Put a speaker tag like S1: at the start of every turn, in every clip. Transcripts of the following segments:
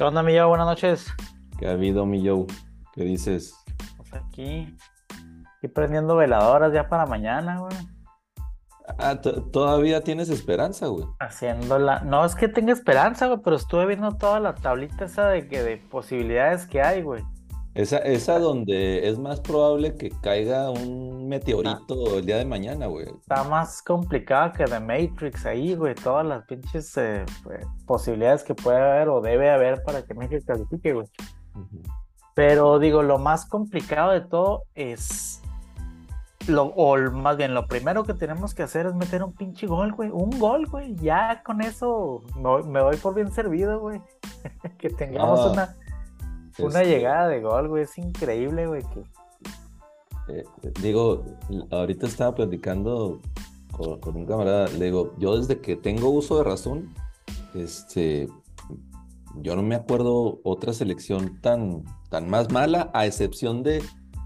S1: ¿Qué onda, mi Joe? Buenas noches.
S2: ¿Qué ha habido, mi Joe? ¿Qué dices?
S1: Pues aquí, aquí prendiendo veladoras ya para mañana, güey.
S2: Ah, todavía tienes esperanza, güey.
S1: Haciéndola. No es que tenga esperanza, güey, pero estuve viendo toda la tablita esa de que de posibilidades que hay, güey.
S2: Esa, esa donde es más probable que caiga un meteorito el día de mañana, güey.
S1: Está más complicada que The Matrix ahí, güey. Todas las pinches eh, posibilidades que puede haber o debe haber para que México califique, güey. Pero digo, lo más complicado de todo es. Lo, o más bien, lo primero que tenemos que hacer es meter un pinche gol, güey. Un gol, güey. Ya con eso me, me voy por bien servido, güey. que tengamos ah. una una este, llegada de gol, güey, es increíble, güey. Que...
S2: Eh, digo, ahorita estaba platicando con, un camarada, le digo, yo desde que tengo uso de razón, este, yo no me acuerdo otra selección tan, tan más mala, a excepción de,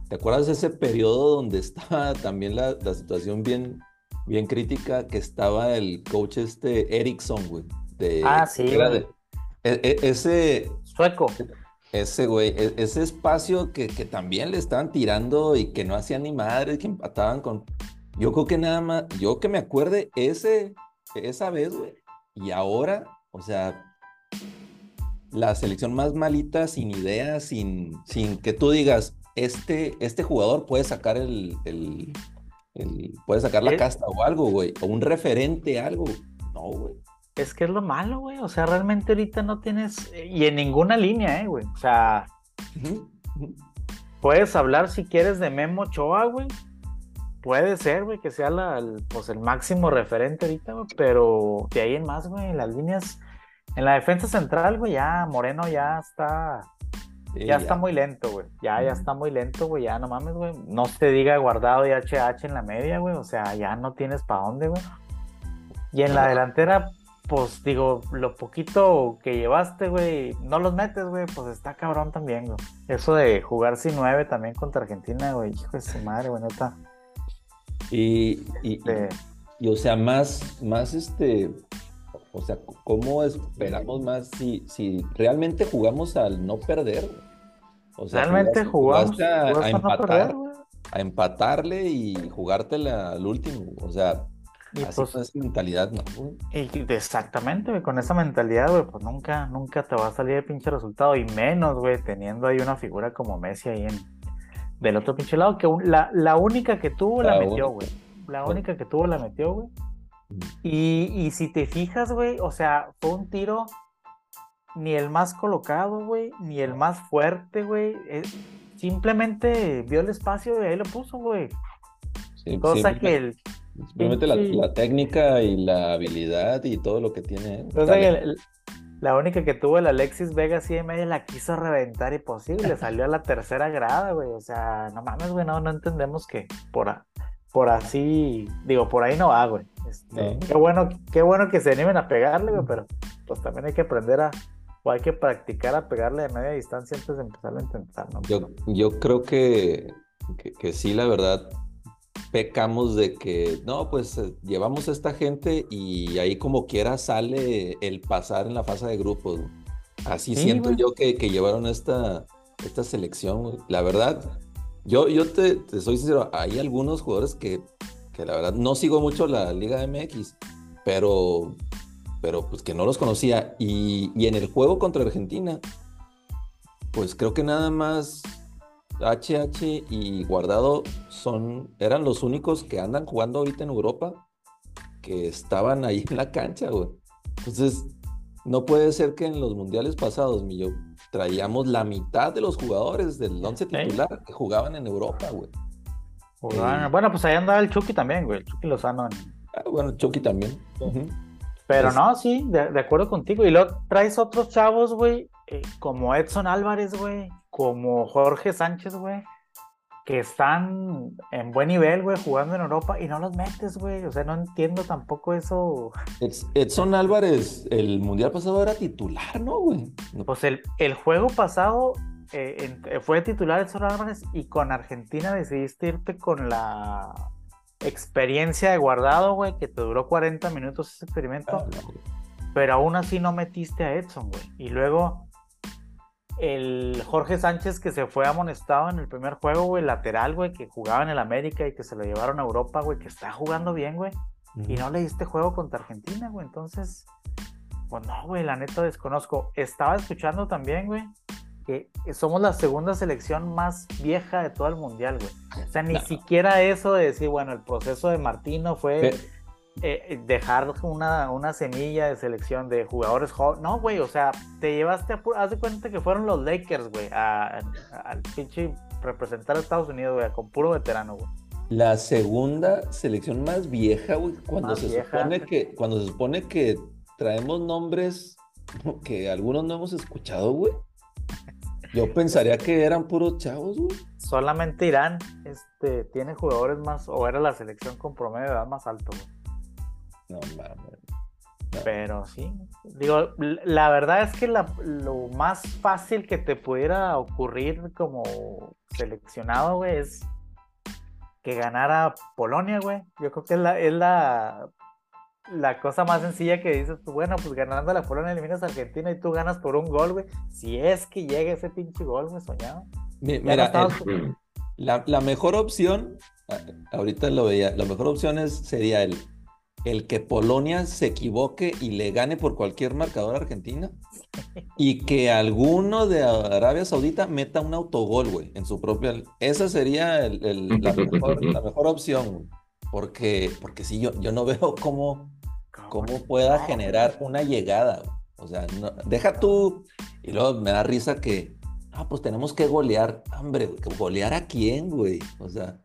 S2: ¿te acuerdas de ese periodo donde estaba también la, situación bien, bien crítica, que estaba el coach este Erickson, güey?
S1: ah, sí.
S2: E, e, ese...
S1: Sueco.
S2: Ese güey, e, ese espacio que, que, también le estaban tirando y que no hacían ni madre, que empataban con. Yo creo que nada más, yo que me acuerde, ese, esa vez, güey. Y ahora, o sea, la selección más malita, sin ideas, sin, sin que tú digas, este, este jugador puede sacar el, el, puede sacar la casta o algo, güey, o un referente, algo. No, güey.
S1: Es que es lo malo, güey. O sea, realmente ahorita no tienes. Y en ninguna línea, eh, güey. O sea. Puedes hablar si quieres de Memo Choa, güey. Puede ser, güey, que sea la, el, pues el máximo referente ahorita, güey. Pero de ahí en más, güey, en las líneas. En la defensa central, güey, ya Moreno ya está. ya, está muy lento, güey. Ya, ya está muy lento, güey. Ya no mames, güey. No te diga guardado y HH en la media, güey. O sea, ya no tienes para dónde, güey. Y en la delantera, pues digo, lo poquito que llevaste, güey, no los metes, güey, pues está cabrón también, güey. Eso de jugar sin nueve también contra Argentina, güey, hijo de su madre, güey, neta.
S2: Y, y, este y, o sea, más, más este, o sea, ¿cómo esperamos más si, si realmente jugamos al no perder?
S1: O sea, realmente jugamos
S2: a, empatar, a empatarle y jugártela al último, o sea, y Así pues, esa mentalidad, ¿no?
S1: Y exactamente, güey, con esa mentalidad, güey, pues nunca, nunca te va a salir el pinche resultado. Y menos, güey, teniendo ahí una figura como Messi ahí en del otro pinche lado, que la, la única que tuvo la, metió, güey. La única que tuvo la metió, güey. Y, y si te fijas, güey, o sea, fue un tiro ni el más colocado, güey, ni el más fuerte, güey. Eh, simplemente vio el espacio y ahí lo puso, güey. Cosa que el,
S2: Simplemente la, técnica y la habilidad y todo lo que tiene.
S1: la única que tuvo el Alexis Vega así en medio la quiso reventar y posible, salió a la tercera grada, güey. O sea, no mames, güey, no, entendemos que por, por así, digo, por ahí no va, güey. Este, qué, bueno, qué bueno que se animen a pegarle, güey, pero pues también hay que aprender a, o hay que practicar a pegarle de media distancia antes de empezar a intentar, ¿no?
S2: Yo, yo creo que, que, que sí, la verdad, pecamos de que, no, pues eh, llevamos a esta gente y ahí como quiera sale el pasar en la fase de grupos. Así siento yo que, que, llevaron esta, esta selección. La verdad, yo, yo te, soy sincero, hay algunos jugadores que, que la verdad no sigo mucho la Liga MX, pero, pero pues que no los conocía. Y, y en el juego contra Argentina, pues creo que nada más HH y Guardado son, eran los únicos que andan jugando ahorita en Europa que estaban ahí en la cancha, güey. Entonces, no puede ser que en los mundiales pasados, mi yo, traíamos la mitad de los jugadores del once titular que jugaban en Europa, güey.
S1: bueno, pues ahí andaba el Chucky también, güey. El Chucky Lozano.
S2: Ah, bueno, Chucky también.
S1: Pero no, sí, de, acuerdo contigo. Y luego traes otros chavos, güey, eh, como Edson Álvarez, güey, como Jorge Sánchez, güey, que están en buen nivel, güey, jugando en Europa y no los metes, güey. O sea, no entiendo tampoco eso.
S2: Edson Álvarez, el mundial pasado era titular, ¿no, güey?
S1: Pues el, el juego pasado eh, eh, fue titular Edson Álvarez y con Argentina decidiste irte con la experiencia de guardado, güey, que te duró 40 minutos ese experimento. Ah, pero aún así no metiste a Edson, güey. Y luego el Jorge Sánchez que se fue amonestado en el primer juego, güey, lateral, güey, que jugaba en el América y que se lo llevaron a Europa, güey, que está jugando bien, güey. Y no le diste juego contra Argentina, güey. Entonces, pues no, güey, la neta desconozco. Estaba escuchando también, güey, que somos la segunda selección más vieja de todo el mundial, güey. O sea, ni siquiera eso de decir, bueno, el proceso de Martino fue eh, dejar una, una semilla de selección de jugadores jóvenes. No, güey, o sea, te llevaste a haz de cuenta que fueron los Lakers, güey, al pinche representar a Estados Unidos, güey, con puro veterano, güey.
S2: La segunda selección más vieja, güey, cuando se supone que, cuando se supone que traemos nombres que algunos no hemos escuchado, güey. Yo pensaría que eran puros chavos, güey.
S1: Solamente Irán este, tiene jugadores más, o era la selección con promedio de edad más alto, güey.
S2: No mames.
S1: Pero sí, digo, la verdad es que lo más fácil que te pudiera ocurrir como seleccionado, güey, es que ganara Polonia, güey. Yo creo que es la, es la, la cosa más sencilla que dices tú, bueno, pues ganando la Polonia eliminas a Argentina y tú ganas por un gol, güey. Si es que llega ese pinche gol, güey, soñado.
S2: Mira, la, la, mejor opción, ahorita lo veía, la mejor opción es, sería el el que Polonia se equivoque y le gane por cualquier marcador a Argentina y que alguno de Arabia Saudita meta un autogol, güey, en su propia... Esa sería la, mejor, opción, porque, porque sí, yo, yo no veo cómo, cómo pueda generar una llegada. O sea, deja tú... Y luego me da risa que, ah, pues tenemos que golear. Hombre, ¿golear a quién, güey? O sea...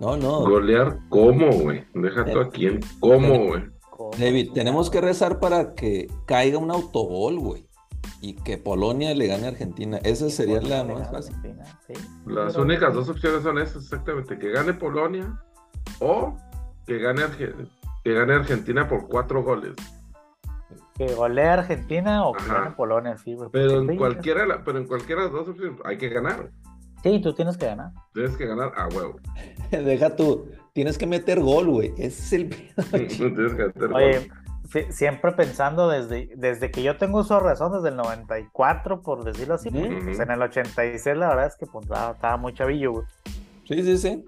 S2: No, no.
S3: Golear, ¿cómo, güey? Deja tú a quién, ¿cómo, güey?
S2: David, tenemos que rezar para que caiga un autogol, güey. Y que Polonia le gane a Argentina. Esa sería la más fácil.
S3: Las únicas dos opciones son esas, exactamente. Que gane Polonia o que gane, que gane Argentina por cuatro goles.
S1: Que golee Argentina o que gane Polonia, sí, güey.
S3: Pero en, cualquiera, pero en cualquiera de las dos opciones hay que ganar.
S1: Sí, tú tienes que ganar.
S3: Tienes que ganar a huevo.
S2: Deja tú, tienes que meter gol, güey. Ese es el tienes que
S1: meter Oye, siempre pensando desde, desde que yo tengo uso razón, desde el 94, por decirlo así, pues, en el 86 la verdad es que pues, estaba muy chavillo, güey.
S2: Sí, sí, sí.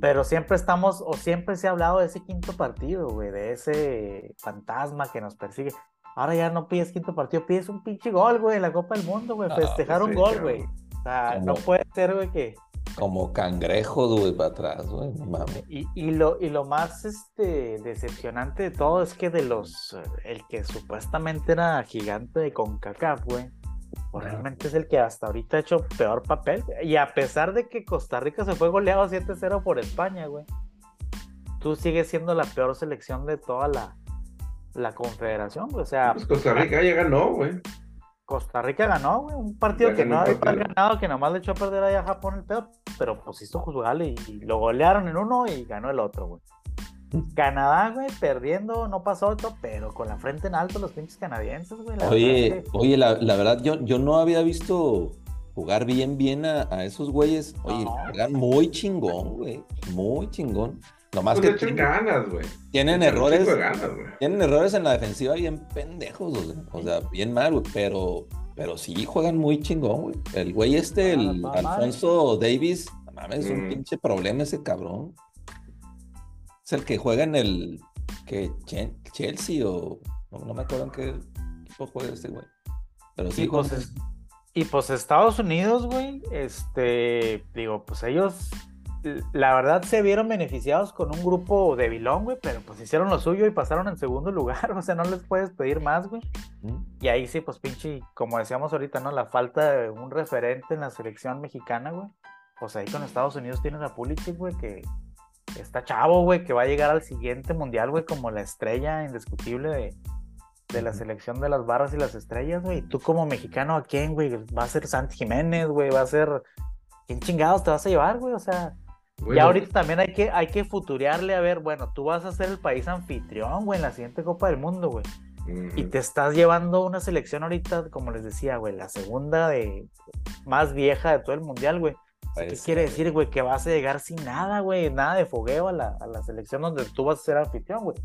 S1: Pero siempre estamos, o siempre se ha hablado de ese quinto partido, güey, de ese fantasma que nos persigue. Ahora ya no pides quinto partido, pides un pinche gol, güey, en la Copa del Mundo, güey. Festejar un gol, güey. O sea, no puede ser, güey, que.
S2: Como cangrejo, güey, para atrás, güey, mami.
S1: Y, y, lo, y lo más este, decepcionante de todo es que de los. El que supuestamente era gigante de CONCACAF, güey. Pues realmente es el que hasta ahorita ha hecho peor papel. Y a pesar de que Costa Rica se fue goleado 7-0 por España, güey. Tú sigues siendo la peor selección de toda la, la confederación, güey. O sea.
S3: Pues Costa Rica ya ganó, güey.
S1: Costa Rica ganó, güey, un partido que no había ganado, que nomás le echó a perder allá a Japón el pedo, pero pues hizo jugarle y, lo golearon en uno y ganó el otro, güey. Canadá, güey, perdiendo, no pasó otro, pero con la frente en alto los pinches canadienses, güey.
S2: oye, oye, la, verdad, yo, yo no había visto jugar bien, bien a, esos güeyes. Oye, juegan muy chingón, güey, muy chingón. Nomás
S3: pues que ganas, güey.
S2: Tienen errores. tienen errores en la defensiva bien pendejos, o sea, bien mal, güey. Pero, pero sí juegan muy chingón, güey. El güey este, el Alfonso Davis, mames, es un mm. pinche problema ese cabrón. Es el que juega en el que Chelsea o no, me acuerdo en qué equipo juega este güey. Pero sí,
S1: pues, y pues Estados Unidos, güey, este, digo, pues ellos la verdad se vieron beneficiados con un grupo de Bilón, güey, pero pues hicieron lo suyo y pasaron en segundo lugar, o sea, no les puedes pedir más, güey. Y ahí sí, pues pinche, como decíamos ahorita, ¿no? La falta de un referente en la selección mexicana, güey. Pues ahí con Estados Unidos tienes a Pulisic, güey, que está chavo, güey, que va a llegar al siguiente mundial, güey, como la estrella indiscutible de, de la selección de las barras y las estrellas, güey. Tú como mexicano, ¿a quién, güey? Va a ser Santi Jiménez, güey, va a ser... ¿Quién chingados te vas a llevar, güey? O sea, y ahorita también hay que, hay que futurearle a ver, bueno, tú vas a ser el país anfitrión, güey, en la siguiente Copa del Mundo, güey. Y te estás llevando una selección ahorita, como les decía, güey, la segunda de más vieja de todo el mundial, güey. ¿Qué pues, quiere decir, güey? Que vas a llegar sin nada, güey, nada de fogueo a la, a la selección donde tú vas a ser anfitrión, güey.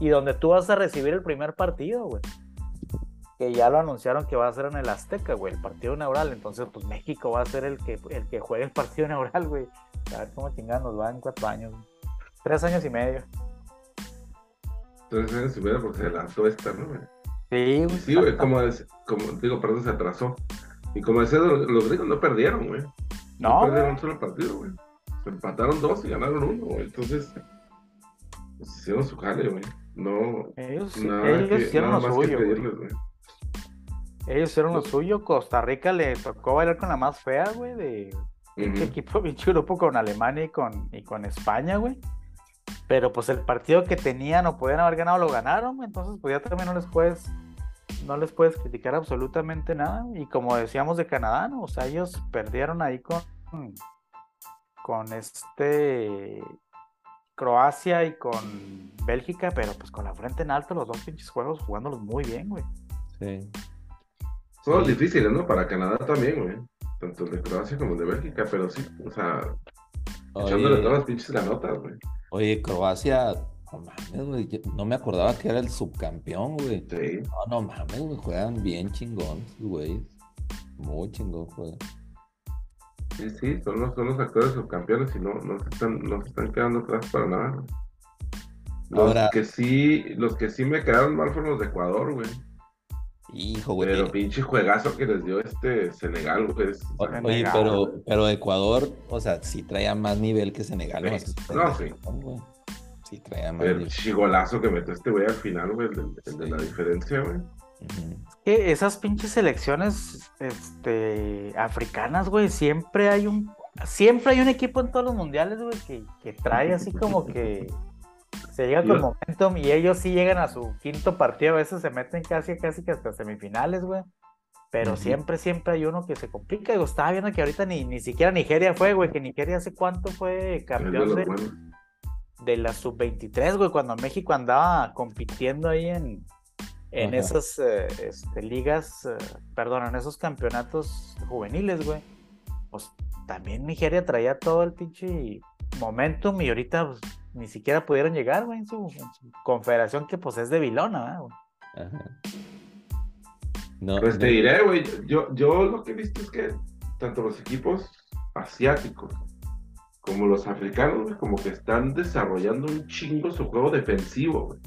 S1: Y donde tú vas a recibir el primer partido, güey. que ya lo anunciaron que va a ser en el Azteca, güey, el partido inaugural. Entonces, pues México va a ser el que, el que juegue el partido inaugural, güey. A ver cómo chingados nos va en cuatro años. Tres años y medio.
S3: Tres años y medio porque se lanzó esta, ¿no?
S1: Sí, güey.
S3: Sí, güey, como, es, como digo, perdón, se atrasó. Y como decía, los, gringos no perdieron, güey. No,
S1: No,
S3: perdieron un solo partido, güey. Se empataron dos y ganaron uno, güey. Entonces, pues hicieron su jale, güey. No,
S1: ellos, ellos
S3: que,
S1: hicieron
S3: nada
S1: lo suyo, güey. Ellos hicieron lo suyo. Costa Rica le tocó bailar con la más fea, güey, de pinche
S3: Ujú.
S1: equipo, pinche grupo con Alemania y con, y con España, güey. Pero pues el partido que tenían o podían haber ganado lo ganaron, güey. Entonces, pues ya también no les puedes, no les puedes criticar absolutamente nada. Y como decíamos de Canadá, ¿no? O sea, ellos perdieron ahí con, con este Croacia y con Bélgica, pero pues con la frente en alto los dos pinches juegos jugándolos muy bien, güey.
S2: Sí.
S3: Juegos difíciles, ¿no? Para Canadá también, güey. Tanto de Croacia como de Bélgica, pero sí, o sea, echándole todas las pinches ganotas, güey.
S2: oye, Croacia, no mames, güey. No me acordaba que era el subcampeón, güey.
S3: Sí.
S2: No, no mames, güey. Juegan bien chingón, güey. Muy chingón juegan.
S3: Sí, sí, son los, son los actores subcampeones y no, no, se están, no se están quedando atrás para nada. güey. Los
S2: Ahora-
S3: que sí, los que sí me quedaron mal fueron los de Ecuador, güey.
S2: Hijo, güey.
S3: Pero pinche juegazo que les dio este Senegal, güey. es-
S2: O-
S1: Senegal.
S2: Oye, pero, pero Ecuador, o sea, sí traía más nivel que Senegal.
S3: Sí.
S2: ¿no?
S3: Sí.
S2: güey. Sí traía más
S3: El
S2: nivel.
S3: chigolazo que metió este güey al final, güey, el, de- el de la diferencia, güey.
S1: Esas pinches selecciones este, africanas, güey, siempre hay un siempre hay un equipo en todos los mundiales, güey, que, que trae así como que se llega con momentum y ellos sí llegan a su quinto partido, a veces se meten casi casi que hasta semifinales, güey. Pero siempre, siempre hay uno que se complica. Digo, estaba viendo que ahorita ni, ni siquiera Nigeria fue, güey, que Nigeria hace cuánto fue campeón de, de la sub-23, güey, cuando México andaba compitiendo ahí en, en
S2: Ajá.
S1: esas eh, este, ligas, eh, perdón, en esos campeonatos juveniles, güey. Pues también Nigeria traía todo el pinche momentum y ahorita pues, ni siquiera pudieron llegar, güey, en su, en su confederación que pues es de Vilona, ¿verdad, güey?
S2: Ajá. No,
S3: Pues te diré, güey, yo, yo lo que he visto es que tanto los equipos asiáticos como los africanos, güey, como que están desarrollando un chingo su juego defensivo, güey.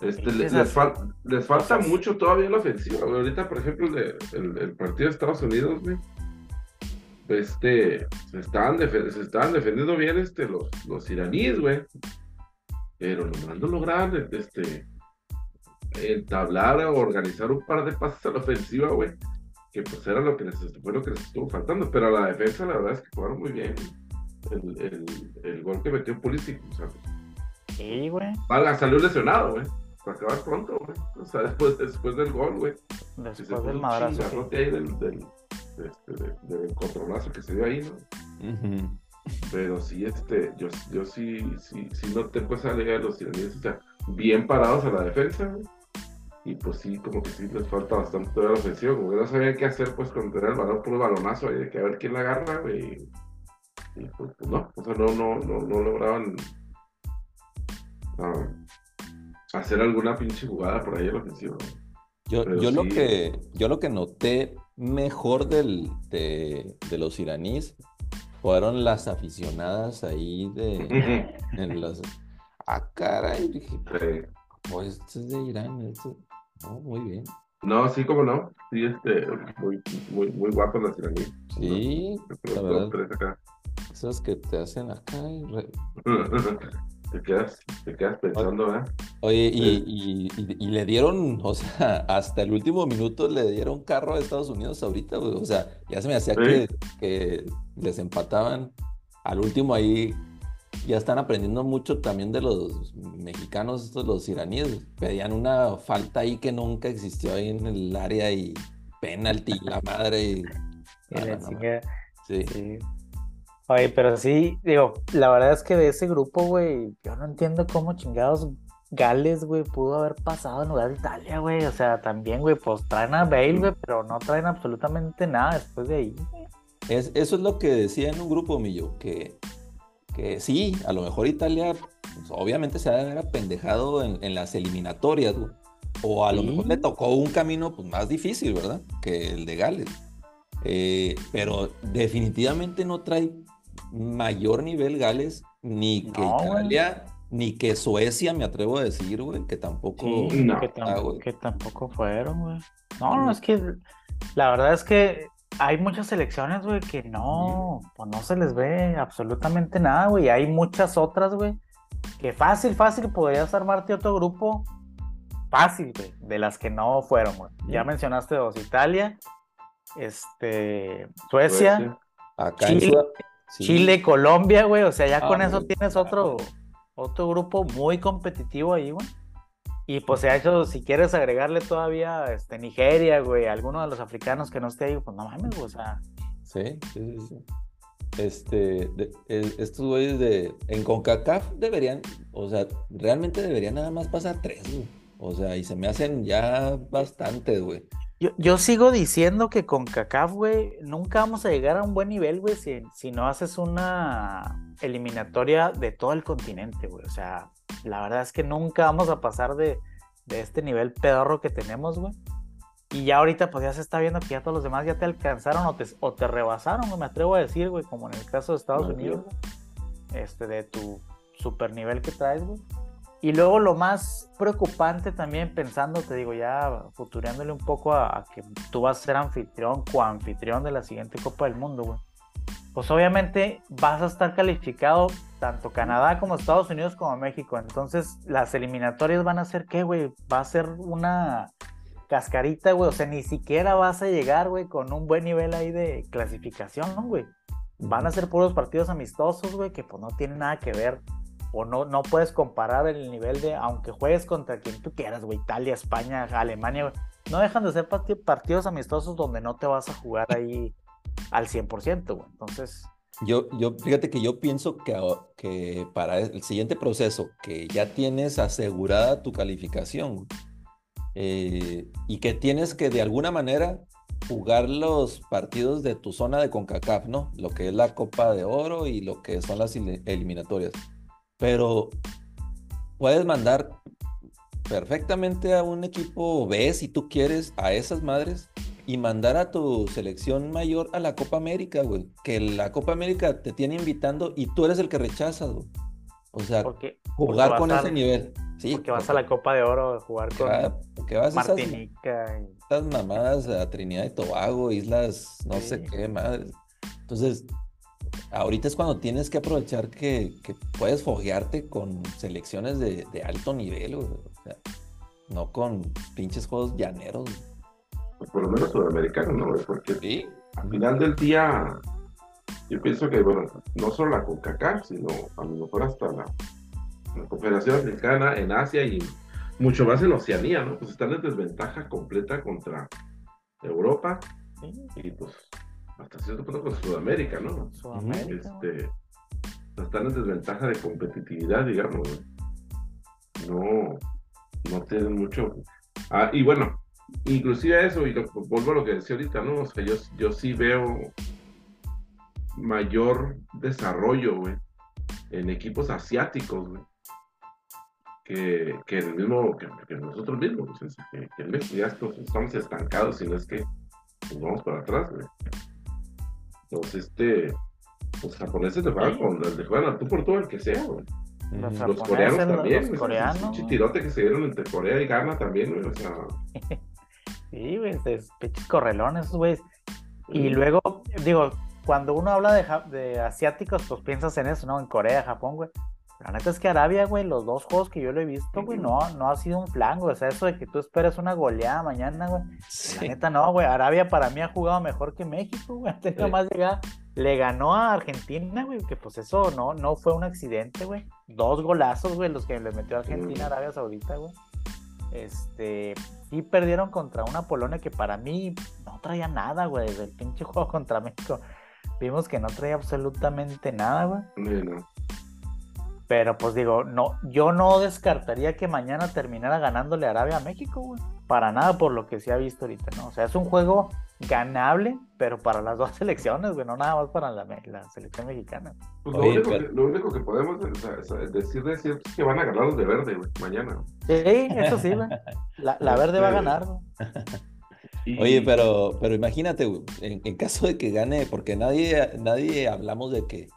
S3: Este, les, fal- les falta mucho todavía la ofensiva, güey. Ahorita, por ejemplo, el, de- el- el partido de Estados Unidos, güey. Este, se estaban, se estaban defendiendo bien este, los, los iraníes, güey. Pero nomás no lograban este, entablar o organizar un par de pases a la ofensiva, güey. Que pues era lo que les, fue lo que les estuvo faltando. Pero a la defensa, la verdad es que jugaron muy bien. El, el, el gol que metió Pulisic, o sea,
S1: Sí, güey.
S3: valga, salió lesionado, güey. Para acabar pronto, güey. O sea, después, después del gol, güey.
S1: Después del madrazo. sí.
S3: del, del, de este, de- del encontronazo que se dio ahí, ¿no? Pero sí, este, yo, yo sí, sí, sí noté pues a los iraníes, o sea, bien parados a la defensa. Y pues sí, como que sí les falta bastante la ofensiva, como que no sabían qué hacer pues con tener el balón puro balonazo ahí, de que a ver quién la agarra, güey. Y pues, pues, no, o sea, no, no, no, no lograban ah, hacer alguna pinche jugada por ahí en la ofensiva.
S2: Yo, yo lo que, yo lo que noté mejor del, de, de los iraníes fueron las aficionadas ahí de en las ah caray dije pues este es de Irán este- no, muy bien
S3: No, sí, como no. Sí, este, muy, muy, muy guapas las iraníes.
S2: sí
S3: Pero
S2: la verdad
S3: tres acá.
S2: esas que te hacen acá y re-
S3: te quedas, te quedas pensando, ¿verdad?
S2: Oye y,
S3: Sí.
S2: y, y- y le dieron o sea hasta el último minuto le dieron carro a Estados Unidos ahorita güey. o sea ya se me hacía que, que les empataban al último ahí ya están aprendiendo mucho también de los mexicanos, estos los iraníes. Pedían una falta ahí que nunca existió ahí en el área y penalti, la madre. Y... Sí.
S1: Sí. Oye, pero sí, digo, la verdad es que de ese grupo, güey, yo no entiendo cómo chingados Gales, güey, pudo haber pasado en lugar de Italia, güey. O sea, también, güey, pues traen a Bale, güey, pero no traen absolutamente nada después de ahí.
S2: Es, eso es lo que decía en un grupo mío, que, que sí, a lo mejor Italia, pues, obviamente se ha de haber apendejado en, en las eliminatorias, güey, O a lo mejor le tocó un camino pues, más difícil, ¿verdad? Que el de Gales. Eh, pero definitivamente no trae mayor nivel Gales, ni que
S1: No, güey.
S2: Ni que Suecia, me atrevo a decir, güey, que tampoco.
S1: Sí,
S3: No.
S1: que, tam-
S2: Ah,
S1: que tampoco fueron, güey. No, no, es que la verdad es que hay muchas selecciones, güey, que no, pues no se les ve absolutamente nada, güey. Hay muchas otras, güey, que fácil, fácil podrías armarte otro grupo fácil, güey, de las que no fueron, güey. Ya
S2: Mm.
S1: mencionaste dos, Italia, este, Suecia,
S3: Suecia.
S2: Acá en
S1: Chile-
S2: sí.
S1: Chile, Colombia, güey. O sea, ya
S2: Ah,
S1: con eso
S2: güey,
S1: tienes
S2: claro.
S1: Otro, grupo muy competitivo ahí, güey. Y pues de hecho, si quieres agregarle todavía este, Nigeria, güey, alguno de los africanos que no esté ahí, pues no mames, güey, o sea.
S2: Sí, sí, sí, sí. Este, de- e- estos güeyes de, en CONCACAF deberían, o sea, realmente deberían nada más pasar tres, güey. O sea, y se me hacen ya bastantes, güey.
S1: Yo, yo sigo diciendo que con CACAF, güey, nunca vamos a llegar a un buen nivel, güey, si, si no haces una eliminatoria de todo el continente, güey. O sea, la verdad es que nunca vamos a pasar de, de este nivel pedorro que tenemos, güey. Y ya ahorita, pues ya se está viendo que ya todos los demás ya te alcanzaron o te, o te rebasaron, no me atrevo a decir, güey, como en el caso de Estados Unidos, güey, este, de tu super nivel que traes, güey. Y luego lo más preocupante también, pensando, te digo, ya futureándole un poco a, que tú vas a ser anfitrión, coanfitrión de la siguiente Copa del Mundo, güey. Pues obviamente vas a estar calificado tanto Canadá como Estados Unidos como México. Entonces, las eliminatorias van a ser qué, güey? Va a ser una cascarita, güey. O sea, ni siquiera vas a llegar, güey, con un buen nivel ahí de clasificación, ¿no, güey? Van a ser puros partidos amistosos, güey, que pues no tienen nada que ver. O no, no puedes comparar el nivel de, aunque juegues contra quien tú quieras, güey, Italia, España, Alemania. No dejan de ser parti- partidos amistosos donde no te vas a jugar ahí al 100%, güey. Entonces,
S2: Yo, yo, fíjate que yo pienso que, que para el siguiente proceso, que ya tienes asegurada tu calificación eh, y que tienes que de alguna manera jugar los partidos de tu zona de CONCACAF, ¿no? Lo que es la Copa de Oro y lo que son las eliminatorias. Pero puedes mandar perfectamente a un equipo B, si tú quieres, a esas madres y mandar a tu selección mayor a la Copa América, güey. Que la Copa América te tiene invitando y tú eres el que rechazas, güey. O sea,
S1: porque,
S2: jugar
S1: porque
S2: con ese
S1: a-
S2: nivel. Sí,
S1: porque vas a la Copa de Oro jugar con
S2: porque vas a esas,
S1: Martinica. y-
S2: estas mamadas a Trinidad y Tobago, islas, no sé qué madres. Entonces, ahorita es cuando tienes que aprovechar que, que puedes foguearte con selecciones de, de alto nivel, güey. O sea, no con pinches juegos llaneros. güey.
S3: Por lo menos sudamericano, ¿no? güey? Porque
S2: Sí.
S3: al final del día, yo pienso que, bueno, no solo la CONCACAF, sino a lo mejor hasta la, la Confederación Africana en Asia y mucho más en Oceanía, ¿no? Pues están en desventaja completa contra Europa y pues hasta cierto punto con Sudamérica, ¿no?
S1: Sudamérica.
S3: Este, están en desventaja de competitividad, digamos. No, no tienen mucho. Ah, y bueno, inclusive eso, y lo, vuelvo a lo que decía ahorita, ¿no? O sea, yo, yo sí veo mayor desarrollo, güey, en equipos asiáticos, güey, que, que el mismo, que, que nosotros mismos, que, que ya estamos estancados, si no es que nos vamos para atrás, güey. Entonces, este, los japoneses te juegan
S1: Sí.
S3: con, le juegan al tú por todo el que sea, güey.
S1: Los.
S3: Los
S1: japoneses,
S3: coreanos
S1: los-
S3: también,
S1: los
S3: güey,
S1: coreanos,
S3: ese pinche
S1: güey.
S3: tirote que se dieron entre Corea y Ghana también, güey, o sea,
S1: Sí, güey, es pinches correlones, esos güeyes. Y
S3: Sí.
S1: luego, digo, cuando uno habla de, de asiáticos, pues piensas en eso, ¿no? En Corea, Japón, güey. La neta es que Arabia, güey, los dos juegos que yo lo he visto, güey, no, no ha sido un flan, güey. O sea, eso de que tú esperes una goleada mañana, güey. La
S2: Sí.
S1: neta no, güey. Arabia para mí ha jugado mejor que México, güey. Tenido
S2: Sí.
S1: más llegada. Le ganó a Argentina, güey, que pues eso no, no fue un accidente, güey. Dos golazos, güey, los que le metió Argentina a
S3: Mm.
S1: Arabia Saudita, güey. Este, sí perdieron contra una Polonia que para mí no traía nada, güey, desde el pinche juego contra México. Vimos que no traía absolutamente nada, güey.
S3: No.
S1: Pero pues digo, no, yo no descartaría que mañana terminara ganándole Arabia a México, güey. Para nada por lo que se ha visto ahorita, ¿no? O sea, es un juego ganable, pero para las dos selecciones, güey, no nada más para la, la selección mexicana.
S3: Pues lo,
S2: Oye,
S3: único
S2: pero-
S3: que, lo único que podemos o sea, o sea, decir de cierto es que van a ganar los de verde, güey, mañana.
S1: Sí, eso sí, güey. La, la verde va a ganar, güey.
S3: Y-
S2: Oye, pero, pero imagínate, güey, en, en caso de que gane, porque nadie, nadie hablamos de que,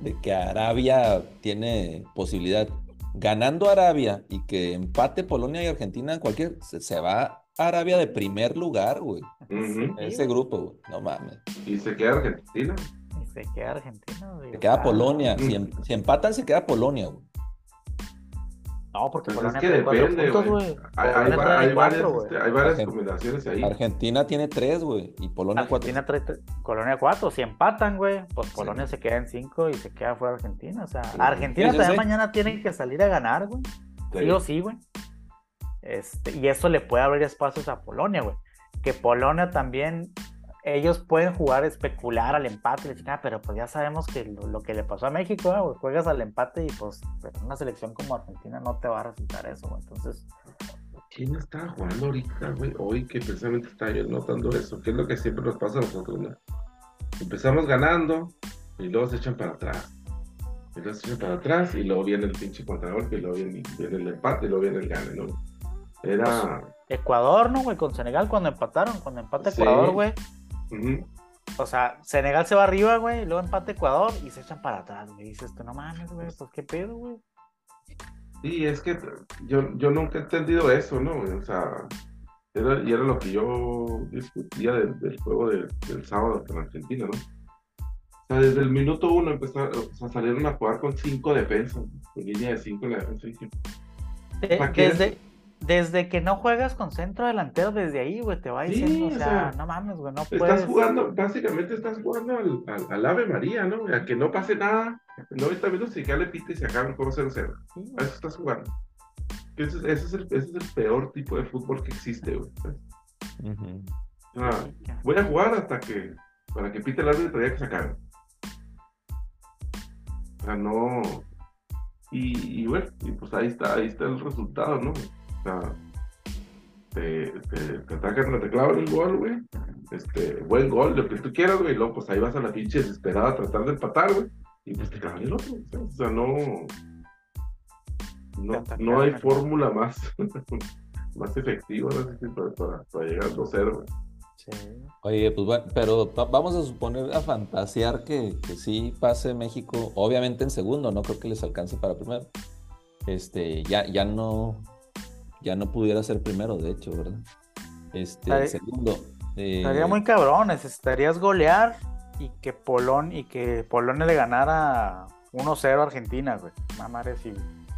S2: de que Arabia tiene posibilidad. Ganando Arabia y que empate Polonia y Argentina, cualquier, se, se va Arabia de primer lugar, güey. En ese grupo, güey. No mames.
S3: Y se queda Argentina.
S1: Y se queda Argentina, güey.
S2: Se queda Polonia. Si, em- si empatan, se queda Polonia, güey.
S1: No, porque
S3: Pues
S1: Polonia
S3: es que
S1: cuatro
S3: depende,
S1: puntos,
S3: güey. Hay, varias,
S1: cuatro,
S3: este, hay combinaciones ahí.
S2: Argentina tiene tres, güey. Y Polonia cuatro.
S1: Argentina trae tre- Colonia 4. Si empatan, güey, pues
S2: Sí.
S1: Polonia se queda en 5 y se queda fuera Argentina. O sea,
S3: Sí.
S1: Argentina también mañana tiene que salir a ganar, güey. Sí o sí, güey. Este, y eso le puede abrir espacios a Polonia, güey. Que Polonia también, ellos pueden jugar, especular al empate, y chingada, pero pues ya sabemos que lo, lo que le pasó a México, güey, juegas al empate y pues en una selección como Argentina no te va a resultar eso, güey. Entonces,
S3: ¿Quién está jugando ahorita, güey? Hoy que precisamente está yo notando eso, que es lo que siempre nos pasa a nosotros, ¿no? Empezamos ganando y luego se echan para atrás. Y luego se echan para atrás y luego viene el pinche contragolpe y luego viene, viene el empate y luego viene el gane, ¿no? Era.
S1: Ecuador, ¿no, güey? Con Senegal cuando empataron, cuando empata
S3: Sí.
S1: Ecuador, O sea, Senegal se va arriba, güey, luego empate Ecuador y se echan para atrás, güey. Dices, tú no mames, güey, pues qué pedo, güey.
S3: Sí, es que yo, yo nunca he entendido eso, ¿no? O sea, era, y era lo que yo discutía del, del juego de- del sábado con Argentina, ¿no? O sea, desde el minuto uno empezaron, o sea, salieron a jugar con cinco defensas, con línea de cinco en la defensa. y dije,
S1: De-
S3: ¿Para qué?
S1: desde, desde que no juegas con centro delantero, desde ahí, güey, te va
S3: Sí,
S1: diciendo, o
S3: o
S1: sea,
S3: sea,
S1: no mames, güey, no
S3: Estás
S1: puedes.
S3: jugando, básicamente estás jugando al, al, al Ave María, ¿no? A que no pase nada, 90 minutos y ya le pite y se acaba el juego 0-0.
S1: Sí,
S3: A eso estás jugando. Ese, es- ese es el, ese es el peor tipo de fútbol que existe, güey. Sea,
S1: Sí, ya.
S3: voy a jugar hasta que, para que pite el árbitro ya que se acabe. O sea, no. Y, y bueno, y pues ahí está, ahí está el resultado, ¿no? Sea, te, te, te atacan, te clavan el gol, güey. Este, buen gol, lo que tú quieras, güey. Y luego, pues ahí vas a la pinche desesperada a tratar de empatar, güey. Y pues te clavan el otro. O sea, no. No, no hay fórmula más, más efectiva, no sé si para, para, para llegar al 2-0, güey.
S1: Sí.
S2: Oye, pues bueno, pero va- vamos a suponer, a fantasear que, que sí pase México, obviamente en segundo, no creo que les alcance para primero. Este, ya, ya no, ya no pudiera ser primero, de hecho, ¿verdad? Este, segundo. eh,
S1: Estaría muy cabrón, necesitarías golear y que Polón y que Polonia le ganara 1-0 a Argentina, güey. Mamares y,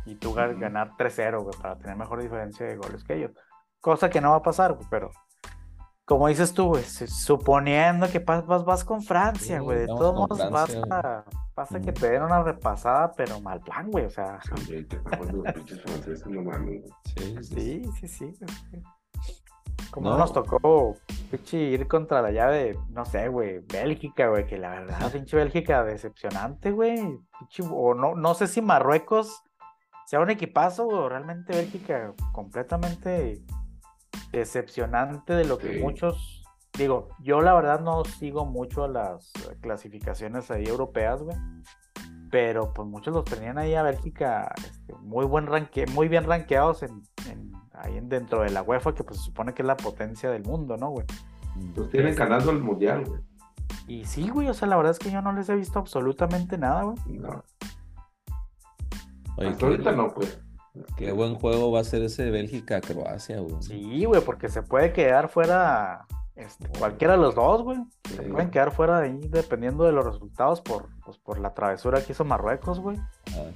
S1: y tú ganar 3-0, güey, para tener mejor diferencia de goles que ellos. Cosa que no va a pasar, güey, pero como dices tú, güey, suponiendo que pas- vas, vas con Francia,
S2: Sí,
S1: güey, de todos modos vas
S2: Francia,
S1: a, vas a que te den una repasada, pero mal plan, güey, o sea,
S2: sí, sí, sí.
S1: Como
S2: No.
S1: no nos tocó, pinche, ir contra la llave, no sé, güey, Bélgica, güey, que la verdad, pinche Bélgica decepcionante, güey. pinche- o no, no sé si Marruecos sea un equipazo o realmente Bélgica completamente decepcionante de lo que
S3: Sí.
S1: muchos, digo, yo la verdad no sigo mucho las clasificaciones ahí europeas, güey. Pero pues muchos los tenían ahí a Bélgica este, muy buen ranque, muy bien rankeados en, en- ahí en- dentro de la UEFA, que pues se supone que es la potencia del mundo, ¿no, güey?
S3: Los tienen ganando el mundial, güey.
S1: Y sí, güey, o sea, la verdad es que yo no les he visto absolutamente nada, güey.
S3: No,
S2: Oye,
S3: hasta ahorita no, pues.
S2: Qué buen juego va a ser ese Bélgica-Croacia, güey.
S1: Sí, güey, porque se puede quedar fuera este, cualquiera de los dos, güey. Se pueden quedar fuera de ahí dependiendo de los resultados por, pues, por la travesura que hizo Marruecos, güey.
S2: Ah.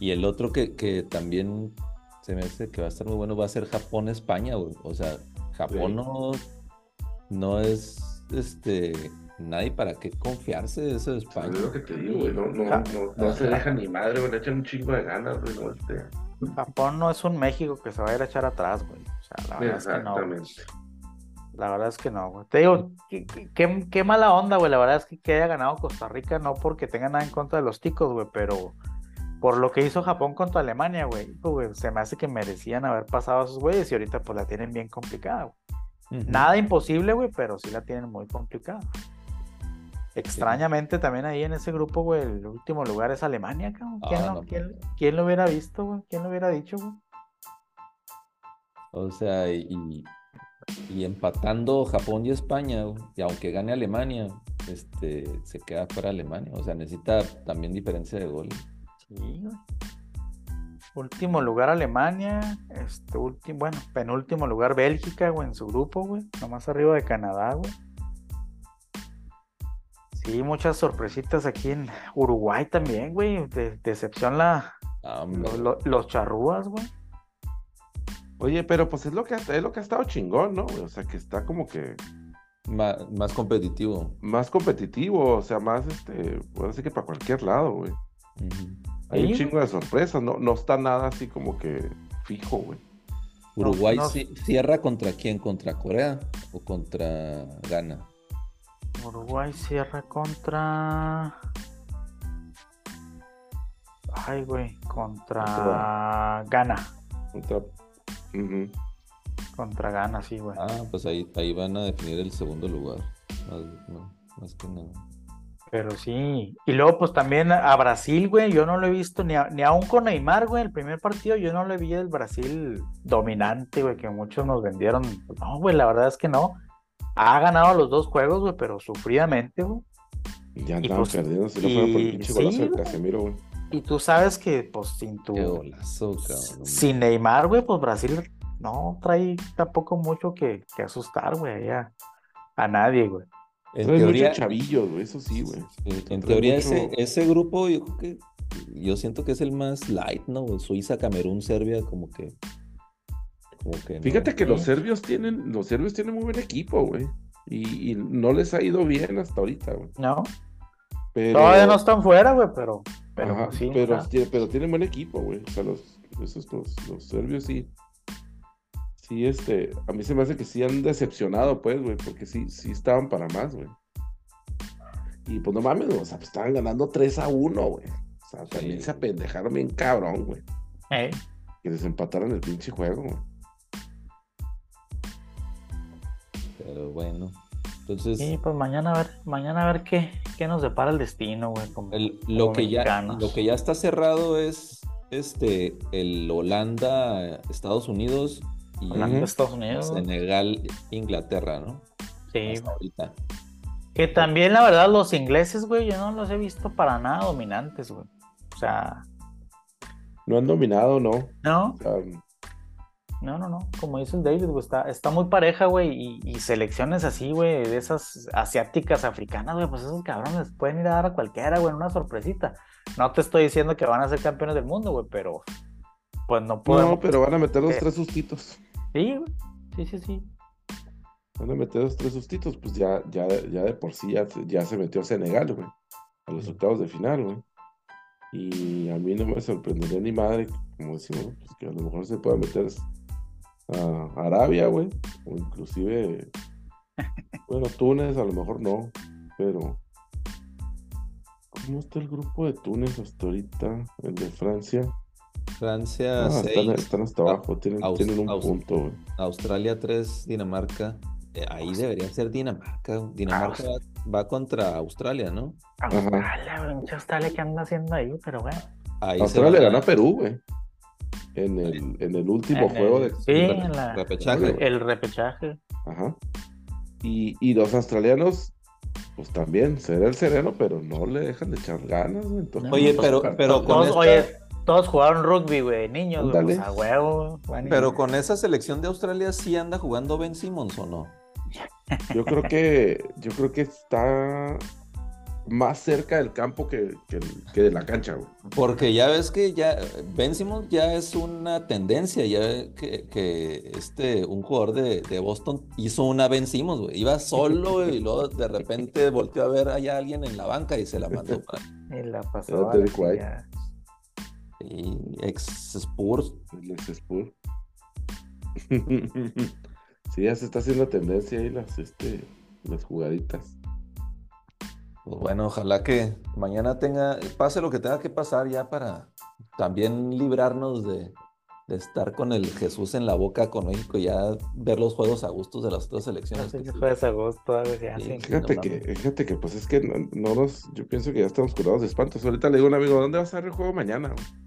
S2: Y el otro que, que también se me hace que va a estar muy bueno va a ser Japón-España, güey. O sea, Japón
S3: Sí.
S2: no, no es este nadie para qué confiarse de eso de
S3: Es
S2: España.
S3: lo que te digo, güey. No, no,
S1: Ja-
S3: no, no se deja ni madre, güey. Le echan un chingo de ganas, güey. No, este.
S1: Japón no es un México que se va a ir a echar atrás, güey. O sea, la verdad es que no. La verdad es que no, güey. Te digo, qué, qué- qué- qué mala onda, güey. La verdad es que, que haya ganado Costa Rica, no porque tenga nada en contra de los ticos, güey, pero por lo que hizo Japón contra Alemania, güey, se me hace que merecían haber pasado a esos güeyes y ahorita pues la tienen bien complicada, güey. Nada imposible, güey, pero sí la tienen muy complicada. Extrañamente también ahí en ese grupo, güey, el último lugar es Alemania, cabrón. ¿Quién,
S2: Ah, no,
S1: quién- quién lo hubiera visto, güey? ¿Quién lo hubiera dicho, güey?
S2: O sea, y, y empatando Japón y España, güey, y aunque gane Alemania, este, se queda fuera Alemania. O sea, necesita también diferencia de gol.
S1: Sí, güey. Último lugar Alemania, este último, bueno, penúltimo lugar Bélgica, güey, en su grupo, güey, nomás arriba de Canadá, güey. Sí, muchas sorpresitas aquí en Uruguay también, güey. De- decepción la,
S2: hombre.
S1: lo- lo- los charrúas, güey.
S3: Oye, pero pues es lo que ha, es lo que ha estado chingón, ¿no? O sea, que está como que
S2: más competitivo.
S3: más competitivo, o sea, más este, puede ser que para cualquier lado, güey. Hay
S1: Sí,
S3: un chingo de sorpresas, no, no está nada así como que fijo, güey.
S2: Uruguay
S1: no.
S2: cierra contra quién? ¿Contra Corea o contra Ghana?
S1: Uruguay cierra contra. Ay, güey, contra
S3: Contra-
S1: Ghana.
S3: Contra- Ujú.
S1: Contra Ghana, sí, güey.
S2: Ah, pues ahí, ahí van a definir el segundo lugar. Más, no, más que nada.
S1: Pero sí. Y luego, pues también a Brasil, güey, yo no lo he visto ni, a- ni aún con Neymar, güey, el primer partido, yo no le vi el Brasil dominante, güey, que muchos nos vendieron. No, güey, la verdad es que no. Ha ganado los dos juegos, güey, pero sufridamente, güey.
S3: Ya andaban
S1: pues-
S3: perdiendo si no fuera por el pinche
S1: sí,
S3: golazo de. Casemiro, güey.
S1: Y tú sabes que, pues, sin tu.
S2: Qué golazo, cabrón.
S1: Sin Neymar, güey, pues Brasil no trae tampoco mucho que, que asustar, güey, a, a nadie, güey.
S2: En
S3: Trae
S2: teoría,
S3: mucho chavillo, güey, eso sí, güey.
S2: en teoría
S3: mucho-
S2: ese, ese grupo yo creo que yo siento que es el más light, ¿no? Suiza, Camerún, Serbia, como que como que no.
S3: Fíjate que los serbios tienen, los serbios tienen muy buen equipo, güey. Y, y no les ha ido bien hasta ahorita, güey.
S1: No,
S3: Pero,
S1: todavía no están fuera, güey, pero, pero
S3: Ajá,
S1: sí.
S3: pero,
S1: o sea,
S3: tie- pero tienen buen equipo, güey. O sea, los, esos, los, los serbios sí. Sí, este, a mí se me hace que sí han decepcionado, pues, güey, porque sí, sí estaban para más, güey. Y pues no mames, o sea, pues, estaban ganando 3 a 1, güey. O sea, también
S2: Sí.
S3: se apendejaron bien cabrón, güey.
S1: eh,
S3: Que les empataron el pinche juego, güey.
S2: Pero bueno. Entonces,
S1: sí, pues mañana a ver, mañana a ver qué, qué nos depara el destino, güey. como-
S2: el- lo
S1: como
S2: que ya lo que ya está cerrado es este el Holanda, Estados Unidos y
S3: Ujú.
S1: Estados Unidos.
S2: Senegal, Inglaterra, ¿no?
S1: sí,
S2: ahorita.
S1: Que también, la verdad, los ingleses, güey, yo no los he visto para nada dominantes, güey. O sea,
S3: No han dominado, no.
S1: no,
S3: O sea,
S1: no, no, no. Como dice el David, güey, está, está muy pareja, güey. Y, y selecciones así, güey, de esas asiáticas, africanas, güey, pues esos cabrones pueden ir a dar a cualquiera, güey, una sorpresita. No te estoy diciendo que van a ser campeones del mundo, güey, pero pues no podemos.
S3: no, pero van a meter los tres sustitos.
S1: Sí, güey. Sí, sí, sí.
S3: Van a meter los tres sustitos, pues ya, ya, ya de por sí ya, ya se metió Senegal, güey. A los octavos de final, güey. Y a mí no me sorprendería ni madre, como decimos, pues que a lo mejor se pueda meter a Arabia, güey. O inclusive, bueno, Túnez, a lo mejor no, pero... ¿Cómo está el grupo de Túnez hasta ahorita? El de Francia.
S2: Francia
S3: Ah,
S2: 6,
S3: están, están hasta abajo, tienen,
S2: Aus-
S3: tienen un punto, güey.
S2: Australia 3, Dinamarca. Eh, ahí debería ser Dinamarca. Dinamarca va, va contra Australia, ¿no?
S1: Australia, Australia que anda haciendo ahí, pero bueno.
S2: Ahí
S3: Australia le ganó a Perú, güey. En el, en el último
S1: En
S3: juego
S1: el-
S3: de.
S1: Sí, en la-
S2: repechaje.
S1: el repechaje.
S3: Ajá. Y, y los australianos, pues también, será el sereno, pero no le dejan de echar ganas, güey. Entonces,
S2: Oye,
S3: pues,
S2: pero- pero con
S1: Todos,
S2: esta-
S1: oye, todos jugaron rugby, güey, niños, güey, pues a huevo. güey.
S2: Pero con esa selección de Australia sí anda jugando Ben Simmons o no?
S3: Yo creo que, yo creo que está más cerca del campo que, que, que de la cancha, güey.
S2: Porque ya ves que ya Ben Simmons ya es una tendencia, ya que, que este un jugador de, de Boston hizo una Ben Simmons, güey. Iba solo y luego de repente volteó a ver allá a alguien en la banca y se la mandó para
S1: Y la pasó.
S2: Y ex Spurs.
S3: El ex Spurs. sí, ya se está haciendo tendencia ahí las, este, las jugaditas.
S2: Pues bueno, ojalá que mañana tenga, pase lo que tenga que pasar ya para también librarnos de, de estar con el Jesús en la boca con México, ya ver los juegos a gustos de las otras selecciones.
S1: Sí,
S2: que
S1: juegas a gusto, así,
S2: Sí.
S3: Fíjate
S2: no
S3: que, fíjate que, pues es que no, no nos, yo pienso que ya estamos curados de espantos. Ahorita le digo a un amigo, ¿dónde vas a ver el juego mañana? güey?"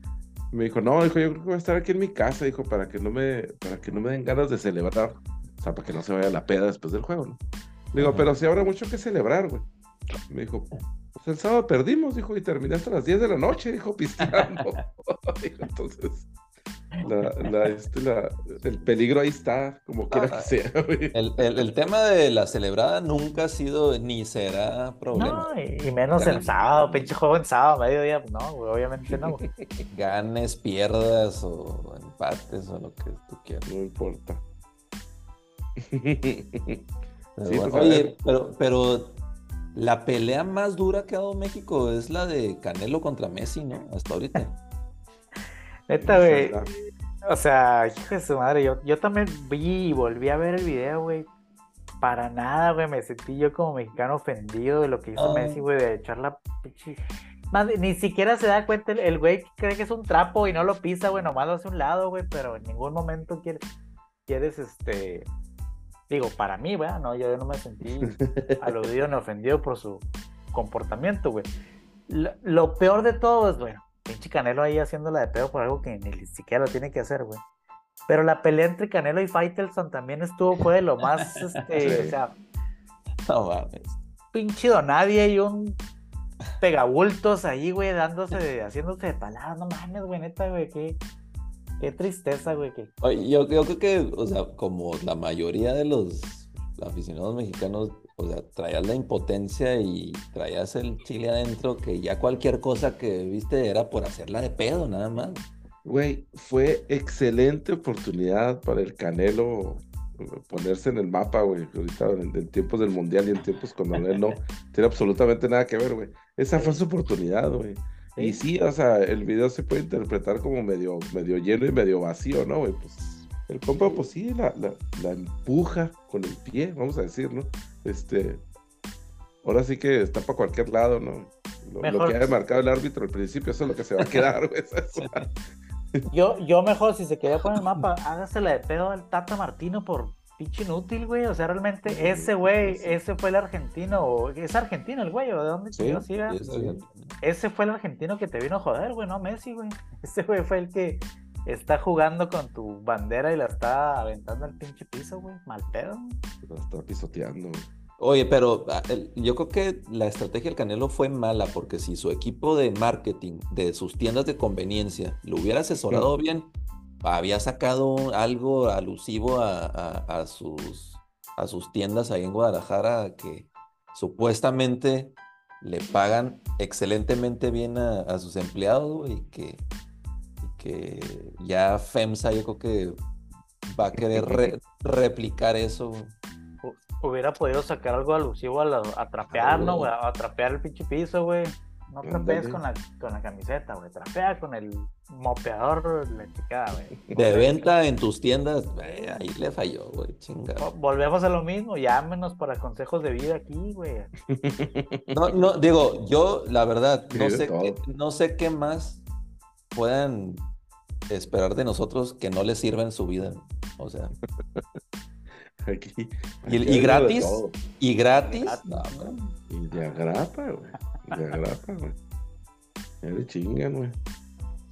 S3: Me dijo, no, dijo, yo creo que voy a estar aquí en mi casa, dijo, para que no me, para que no me den ganas de celebrar. O sea, para que no se vaya la peda después del juego, ¿no? Le digo,
S2: Ajá.
S3: pero sí habrá mucho que celebrar, güey. Me dijo, pues el sábado perdimos, dijo, y terminé hasta las 10 de la noche, dijo, pisteando. Entonces, la, la, este, la- el peligro ahí está, como quiera
S2: Ah,
S3: que sea, güey.
S2: El, el- el tema de la celebrada nunca ha sido ni será problema.
S1: No, y, y menos
S2: me-
S1: sábado, pinche juego en sábado, mediodía, pues no, güey, obviamente no. güey.
S2: Ganes, pierdas o empates o lo que tú quieras.
S3: No importa.
S2: Pero
S3: Sí,
S2: bueno,
S3: pues,
S2: oye, pero, pero la pelea más dura que ha dado México es la de Canelo contra Messi, ¿no? Hasta ahorita.
S1: Neta, güey, o sea, hijo de su madre, yo, yo también vi y volví a ver el video, güey. Para nada, güey, me sentí yo como mexicano ofendido de lo que hizo
S2: Ah.
S1: Messi, güey, de echar la pinche... Más, ni siquiera se da cuenta el- el güey que cree que es un trapo y no lo pisa, güey, nomás lo hace un lado, güey, pero en ningún momento quiere- quieres, este... Digo, para mí, güey, no, yo no me sentí aludido ni ofendido por su comportamiento, güey. Lo, lo peor de todo es, bueno, pinche Canelo ahí haciéndola de pedo por algo que ni siquiera lo tiene que hacer, güey. Pero la pelea entre Canelo y Faitelson también estuvo, fue de lo más, este, o sea,
S2: No mames.
S1: pinche donadie y un pegabultos ahí, güey, dándose, haciéndose de palabras, no mames, güey, neta, güey, qué, qué tristeza, güey, que...
S2: Yo, yo creo que, o sea, como la mayoría de los aficionados mexicanos, o sea, traías la impotencia y traías el chile adentro, que ya cualquier cosa que viste era por hacerla de pedo, nada más.
S3: Güey, fue excelente oportunidad para el Canelo ponerse en el mapa, güey. Ahorita en, en tiempos del Mundial y en tiempos cuando él no tiene absolutamente nada que ver, güey. Esa fue su oportunidad, güey. Y sí, o sea, el video se puede interpretar como medio, medio lleno y medio vacío, ¿no, güey? Pues el compa, pues sí, la, la, la empuja con el pie, vamos a decir, ¿no? Este, ahora sí que está para cualquier lado, ¿no? Lo, que haya marcado el árbitro al principio, eso es lo que se va a quedar, güey. La-
S1: Yo, yo mejor, si se quería poner el mapa, hágasela de pedo al Tata Martino por pinche inútil, güey. O sea, realmente
S3: Sí,
S1: ese güey,
S3: sí.
S1: ese fue el argentino, o es argentino el güey, o de dónde
S3: Sí, sí.
S1: Ese fue el argentino que te vino a joder, güey, no Messi, güey. Ese güey fue el que está jugando con tu bandera y la está aventando al pinche piso, güey. Mal pedo.
S3: Lo está pisoteando, güey.
S2: Oye, pero ah, yo creo que la estrategia del Canelo fue mala porque si su equipo de marketing de sus tiendas de conveniencia lo hubiera asesorado bien, había sacado algo alusivo a, a- a sus, a sus tiendas ahí en Guadalajara que supuestamente le pagan excelentemente bien a, a sus empleados y que, y que ya FEMSA yo creo que va a querer re- replicar eso.
S1: Hubiera podido sacar algo alusivo a, la- a trapear, ¿no? A trapear el pinche piso, güey. No trapees con la, con la camiseta, güey. Trapea con el mopeador, la chicada, güey.
S2: De venta en tus tiendas, eh, ahí le falló, güey, chingado.
S1: Volvemos a lo mismo, llámenos para consejos de vida aquí, güey.
S2: No, no, digo, yo la verdad, no sé, qué, no sé qué más puedan esperar de nosotros que no les sirva en su vida. O sea,
S3: Aquí.
S2: y,
S3: aquí
S2: y gratis, y gratis,
S1: Gratis.
S2: no.
S3: Y de agrapa, güey. De agrapa, güey. Ya le chingan, güey.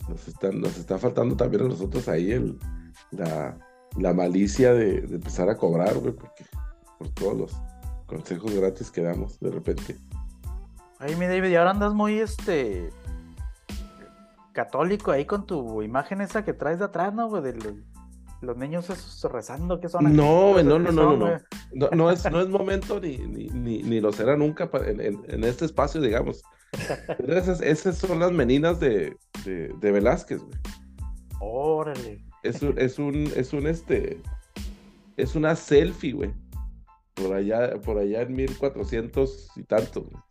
S3: Nos, están, nos está faltando también a nosotros ahí el, la, la malicia de, de empezar a cobrar, güey, porque por todos los consejos gratis que damos de repente.
S1: Ay, mi David, y ahora andas muy, este, católico ahí con tu imagen esa que traes de atrás, ¿no, güey? De los, niños esos rezando, ¿qué son?
S3: No, no, no,
S1: ¿Qué
S3: no,
S1: son,
S3: no, no. No, no es, no es momento ni, ni, ni, ni lo será nunca en, en- en este espacio, digamos. Pero esas, esas son las meninas de, de, de Velázquez, güey.
S1: Órale.
S3: Es un, es un, es un, este, es una selfie, güey. Por allá, por allá en 1400 y tanto, güey.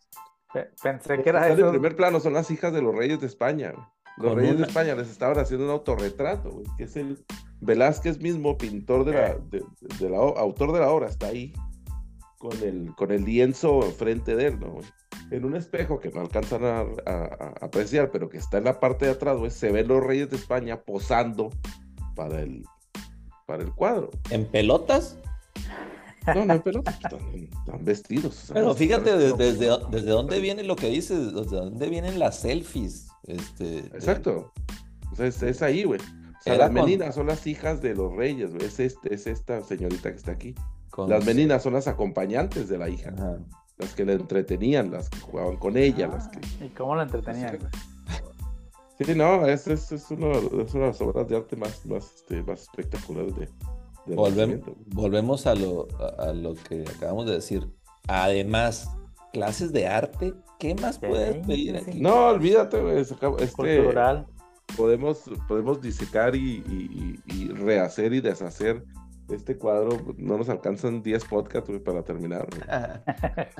S1: Pe- Pensé que era
S3: Están en
S1: eso.
S3: primer plano, son las hijas de los reyes de España, güey. Los reyes de España les estaban haciendo un autorretrato, güey, que es el Velázquez mismo, pintor de la,
S1: Eh.
S3: de, de la, autor de la obra, está ahí con el, con el lienzo enfrente de él, ¿no? En un espejo que no alcanzan a, a- a apreciar, pero que está en la parte de atrás, güey, se ven los reyes de España posando para el, para el cuadro.
S2: ¿En pelotas?
S3: No, no en pelotas, están, están vestidos. sea,
S2: Pero fíjate de-
S3: vestidos.
S2: desde, desde dónde viene lo que dices, desde dónde vienen las selfies. Este, de-
S3: Exacto. O sea, es, es ahí, güey. Sea, las
S2: con-
S3: meninas son las hijas de los reyes, güey. Es, este, es esta señorita que está aquí.
S2: con-
S3: Las meninas son las acompañantes de la hija.
S2: Ajá.
S3: Las que le entretenían, las que jugaban con ella, las que...
S1: ¿Y cómo la entretenían?
S3: Sí, no, es, es, es, uno, es una de las obras de arte más, más, este, más espectaculares de, Renacimiento, güey.
S2: volvemos a lo, a, a lo que acabamos de decir. Además, clases de arte, ¿qué más
S1: Sí,
S2: puedes pedir
S1: sí,
S2: aquí?
S3: No, olvídate, güey. Este,
S1: Cultural.
S3: Podemos, podemos disecar y, y- y- y rehacer y deshacer este cuadro. No nos alcanzan 10 podcasts para terminar.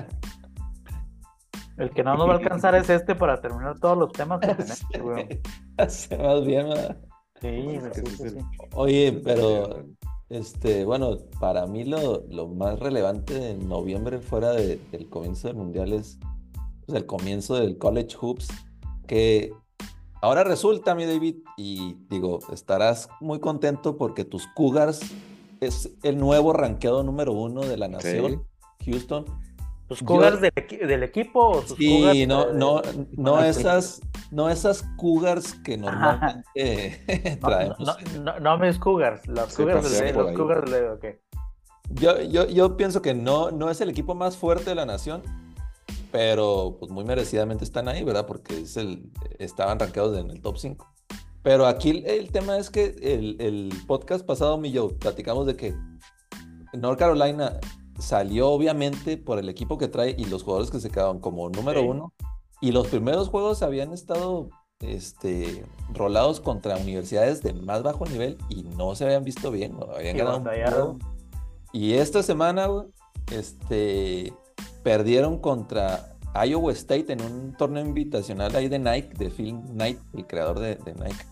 S1: El que no nos va a alcanzar es este para terminar todos los temas que tenemos, güey.
S2: Hace más bien, ¿verdad?
S1: Sí, güey,
S3: Es que
S1: sí, sí.
S2: Oye, pero este, bueno, para mí lo, lo más relevante de noviembre fuera de- del comienzo del mundial es pues, el comienzo del college hoops, que ahora resulta, mi David, y digo, estarás muy contento porque tus Cougars es el nuevo ranqueado número uno de la nación, Houston.
S1: ¿Tus
S2: Yo-
S1: cougars del, equi- del equipo o tus cougars
S2: Sí, no,
S1: de-
S2: no, no
S1: Ah, sí.
S2: esas, no esas Cougars que normalmente
S1: No,
S2: traemos.
S1: no, no, no mis cougars, los
S3: Sí,
S1: cougars del
S3: por
S1: los
S3: ahí.
S1: cougars del ok.
S2: Yo, yo, yo pienso que no, no es el equipo más fuerte de la nación, pero pues muy merecidamente están ahí, ¿verdad? Porque es el, estaban rankeados en el top 5. Pero aquí el, tema es que el, el podcast pasado, mi yo, platicamos de que North Carolina salió obviamente por el equipo que trae y los jugadores que se quedaron como número
S1: Sí.
S2: uno. Y los primeros juegos habían estado este, rolados contra universidades de más bajo nivel y no se habían visto bien, ¿no? habían
S1: Y
S2: ganado un. Y esta semana, este, perdieron contra Iowa State en un torneo invitacional ahí de Nike, de Phil Knight, el creador de, de Nike,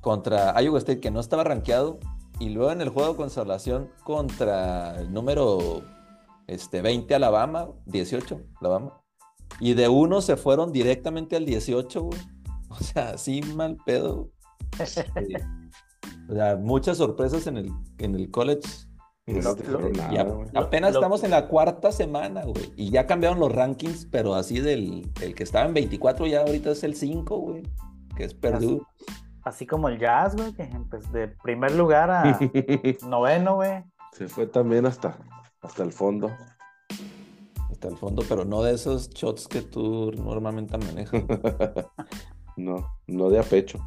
S2: contra Iowa State, que no estaba rankeado. Y luego en el juego de consolación contra el número este, 20 Alabama, 18 Alabama. Y de uno se fueron directamente al 18, güey. O sea, así mal pedo. Este, o sea, muchas sorpresas en el, en el college.
S3: No
S1: lo-
S3: nada,
S2: apenas
S1: lo-
S2: estamos en la cuarta semana, güey. Y ya cambiaron los rankings, pero así del el que estaba en 24 ya ahorita es el 5, güey. Que es Purdue.
S1: Así como el jazz, güey, que pues, de primer lugar a noveno, güey.
S3: Se fue también hasta, hasta el fondo.
S2: Hasta el fondo, pero no de esos shots que tú normalmente manejas.
S3: No, no de a pecho.